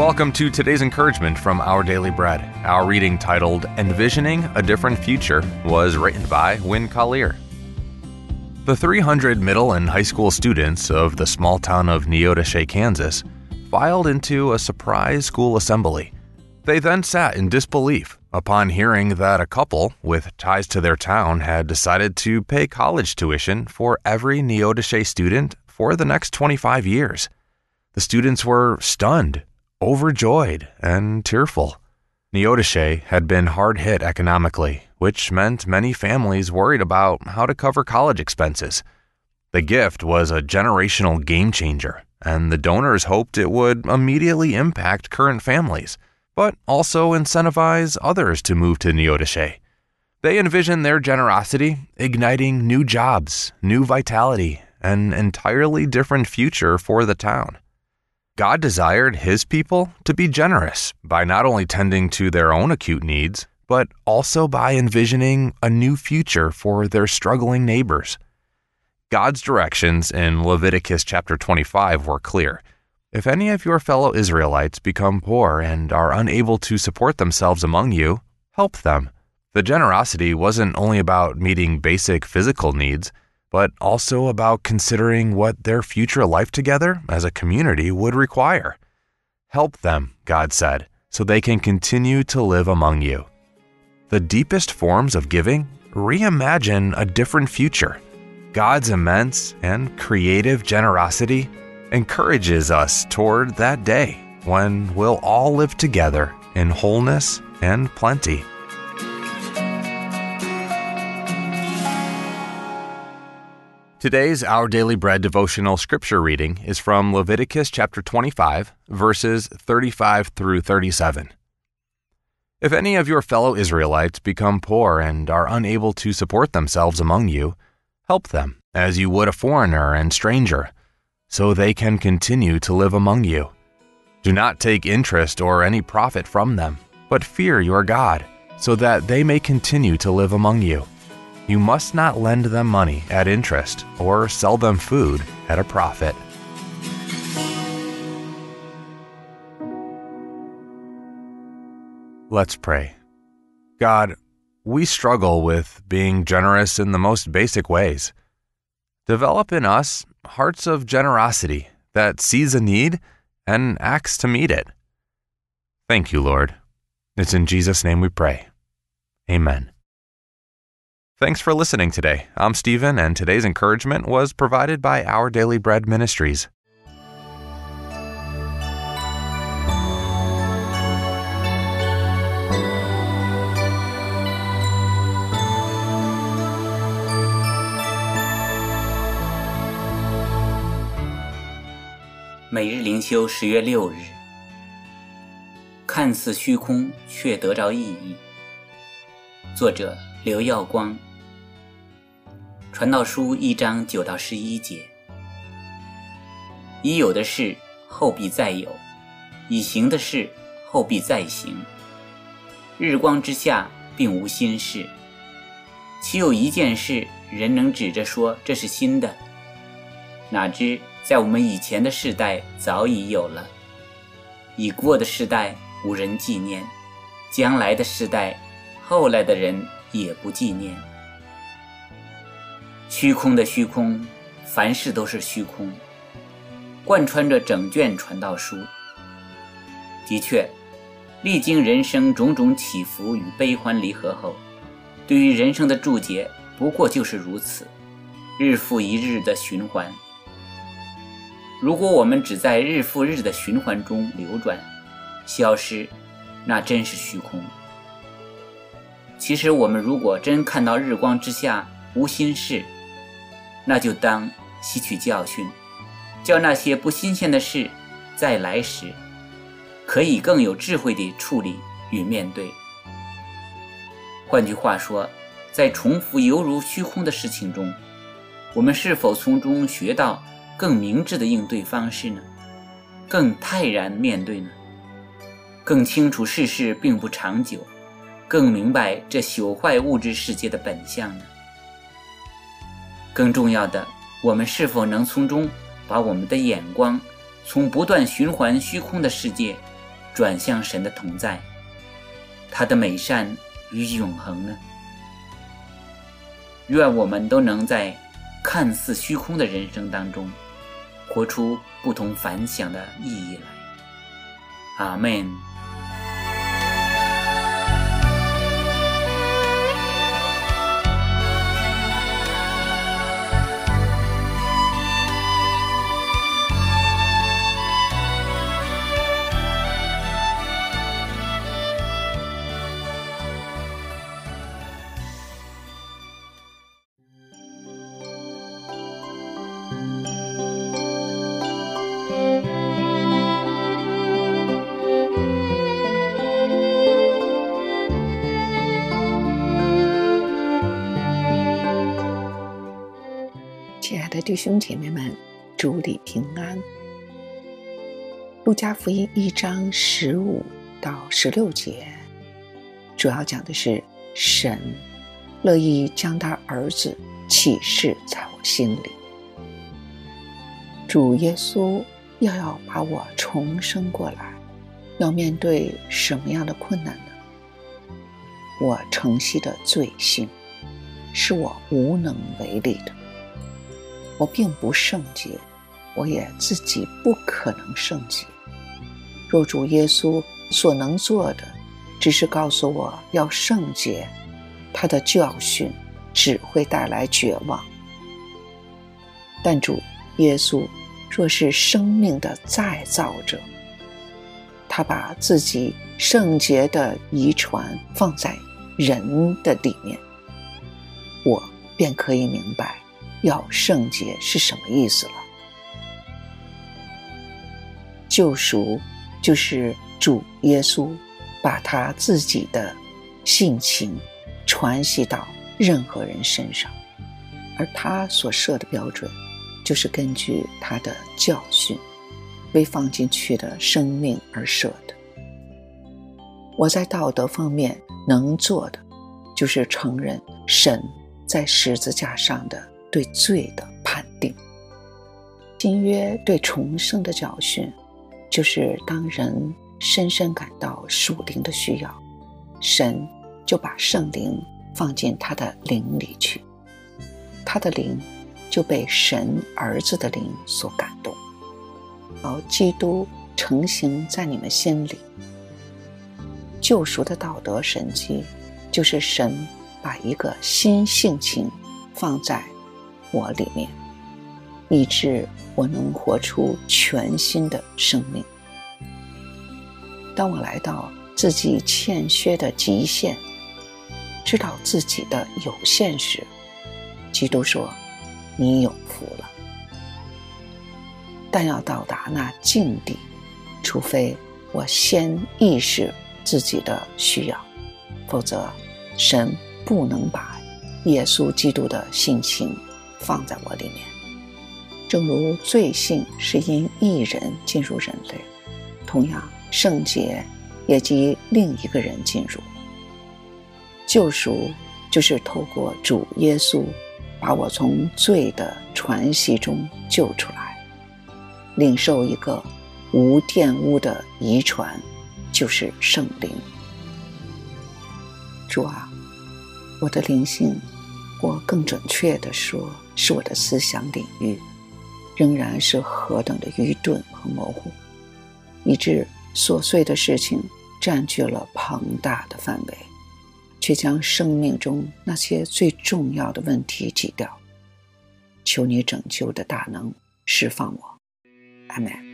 Welcome to today's encouragement from Our Daily Bread. Our reading titled Envisioning a Different Future was written by Win Collier. The 300 middle and high school students of the small town of Neodesha, Kansas, filed into a surprise school assembly. They then sat in disbelief upon hearing that a couple with ties to their town had decided to pay college tuition for every Neodesha student for the next 25 years. The students were stunned, overjoyed, and tearful. Neodesha had been hard hit economically, which meant many families worried about how to cover college expenses. The gift was a generational game changer, and the donors hoped it would immediately impact current families, but also incentivize others to move to Neodesha. They envisioned their generosity igniting new jobs, new vitality, an entirely different future for the town. God desired his people to be generous by not only tending to their own acute needs, but also by envisioning a new future for their struggling neighbors. God's directions in Leviticus chapter 25 were clear. If any of your fellow Israelites become poor and are unable to support themselves among you, help them. The generosity wasn't only about meeting basic physical needs, but also about considering what their future life together as a community would require. Help them, God said, so they can continue to live among you. The deepest forms of giving reimagine a different future. God's immense and creative generosity encourages us toward that day when we'll all live together in wholeness and plenty. Today's Our Daily Bread devotional scripture reading is from Leviticus chapter 25, verses 35 through 37. If any of your fellow Israelites become poor and are unable to support themselves among you, help them as you would a foreigner and stranger, so they can continue to live among you. Do not take interest or any profit from them, but fear your God, so that they may continue to live among you. You must not lend them money at interest or sell them food at a profit. Let's pray. God, we struggle with being generous in the most basic ways. Develop in us hearts of generosity that sees a need and acts to meet it. Thank you, Lord. It's in Jesus' name we pray. Amen. Thanks for listening today. I'm Stephen, and today's encouragement was provided by Our Daily Bread Ministries. “每日灵修”十月六日，看似虚空，却得着意义。作者刘耀光。 传道书一章九到十一节：已有的事后必再有，已行的事后必再行。日光之下并无新事，岂有一件事人能指着说这是新的？哪知在我们以前的世代早已有了，已过的世代无人纪念，将来的世代，后来的人也不纪念。虚空的虚空，凡事都是虚空，贯穿着整卷传道书。的确，历经人生种种起伏与悲欢离合后，对于人生的注解不过就是如此，日复一日的循环。如果我们只在日复日的循环中流转、消失，那真是虚空。其实，我们如果真看到日光之下无心事，那就当吸取教训，叫那些不新鲜的事，再来时，可以更有智慧地处理与面对。换句话说，在重复犹如虚空的事情中，我们是否从中学到更明智的应对方式呢？更泰然面对呢？更清楚世事并不长久，更明白这朽坏物质世界的本相呢？更重要的，我们是否能从中把我们的眼光从不断循环虚空的世界，转向神的同在，他的美善与永恒呢？愿我们都能在看似虚空的人生当中，活出不同凡响的意义来。阿门。弟兄姐妹们，主里平安。路加福音一章十五到十六节，主要讲的是神乐意将他儿子启示在我心里。主耶稣要要把我重生过来，要面对什么样的困难呢？我承袭的罪性，是我无能为力的。我并不圣洁，我也自己不可能圣洁。若主耶稣所能做的，只是告诉我要圣洁，他的教训只会带来绝望。但主耶稣若是生命的再造者，他把自己圣洁的遗传放在人的里面，我便可以明白。要圣洁是什么意思了？救赎就是主耶稣把他自己的性情传系到任何人身上，而他所设的标准就是根据他的教训被放进去的生命而设的。我在道德方面能做的，就是承认神在十字架上的。对罪的判定，新约对重生的教训，就是当人深深感到属灵的需要，神就把圣灵放进他的灵里去，他的灵就被神儿子的灵所感动，而基督成形在你们心里。救赎的道德神迹，就是神把一个新性情放在。我里面，以致我能活出全新的生命。当我来到自己欠缺的极限，知道自己的有限时，基督说：“你有福了。”但要到达那境地，除非我先意识自己的需要，否则神不能把耶稣基督的性情。放在我里面，正如罪性是因一人进入人类，同样圣洁也即另一个人进入。救赎就是透过主耶稣把我从罪的传系中救出来，领受一个无玷污的遗传，就是圣灵。主啊，我的灵性。或更准确地说，是我的思想领域仍然是何等的愚钝和模糊，以致琐碎的事情占据了庞大的范围，却将生命中那些最重要的问题挤掉。求你拯救的大能释放我，阿门。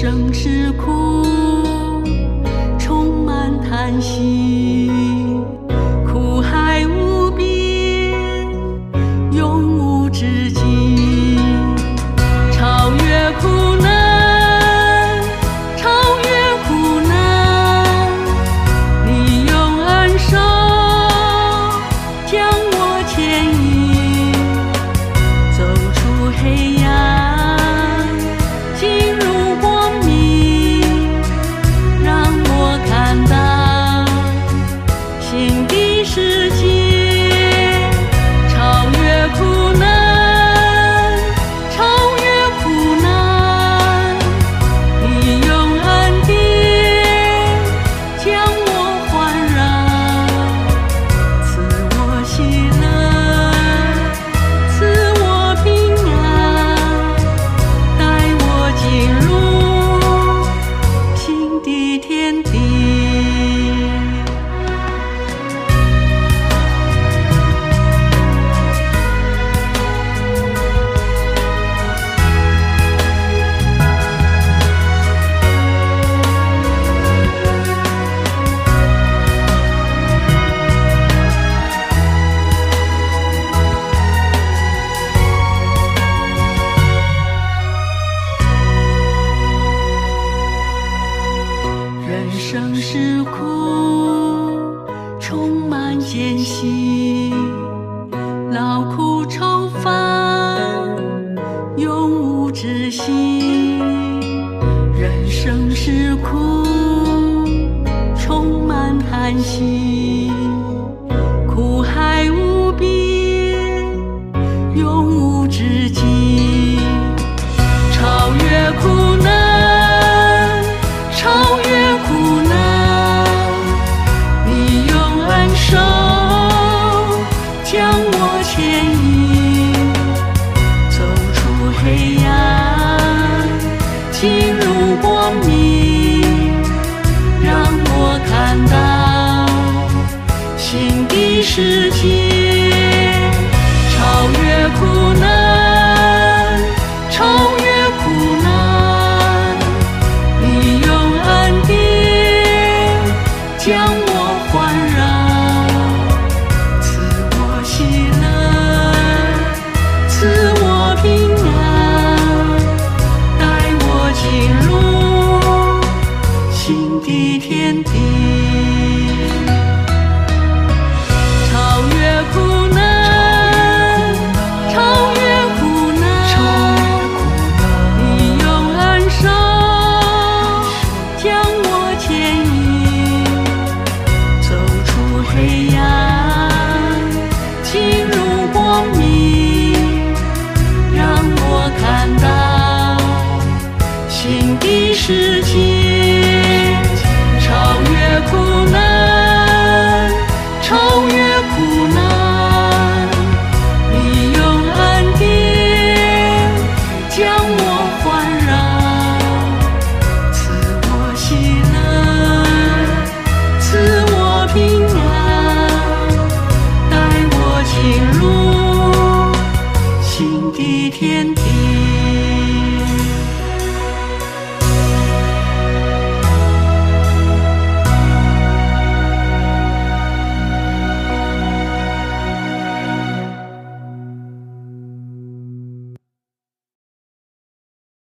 生是苦充满叹息。苦，充满叹息，世界超越苦难超越苦难。你用恩典将我环绕赐我喜乐赐我平安带我进入新的天地。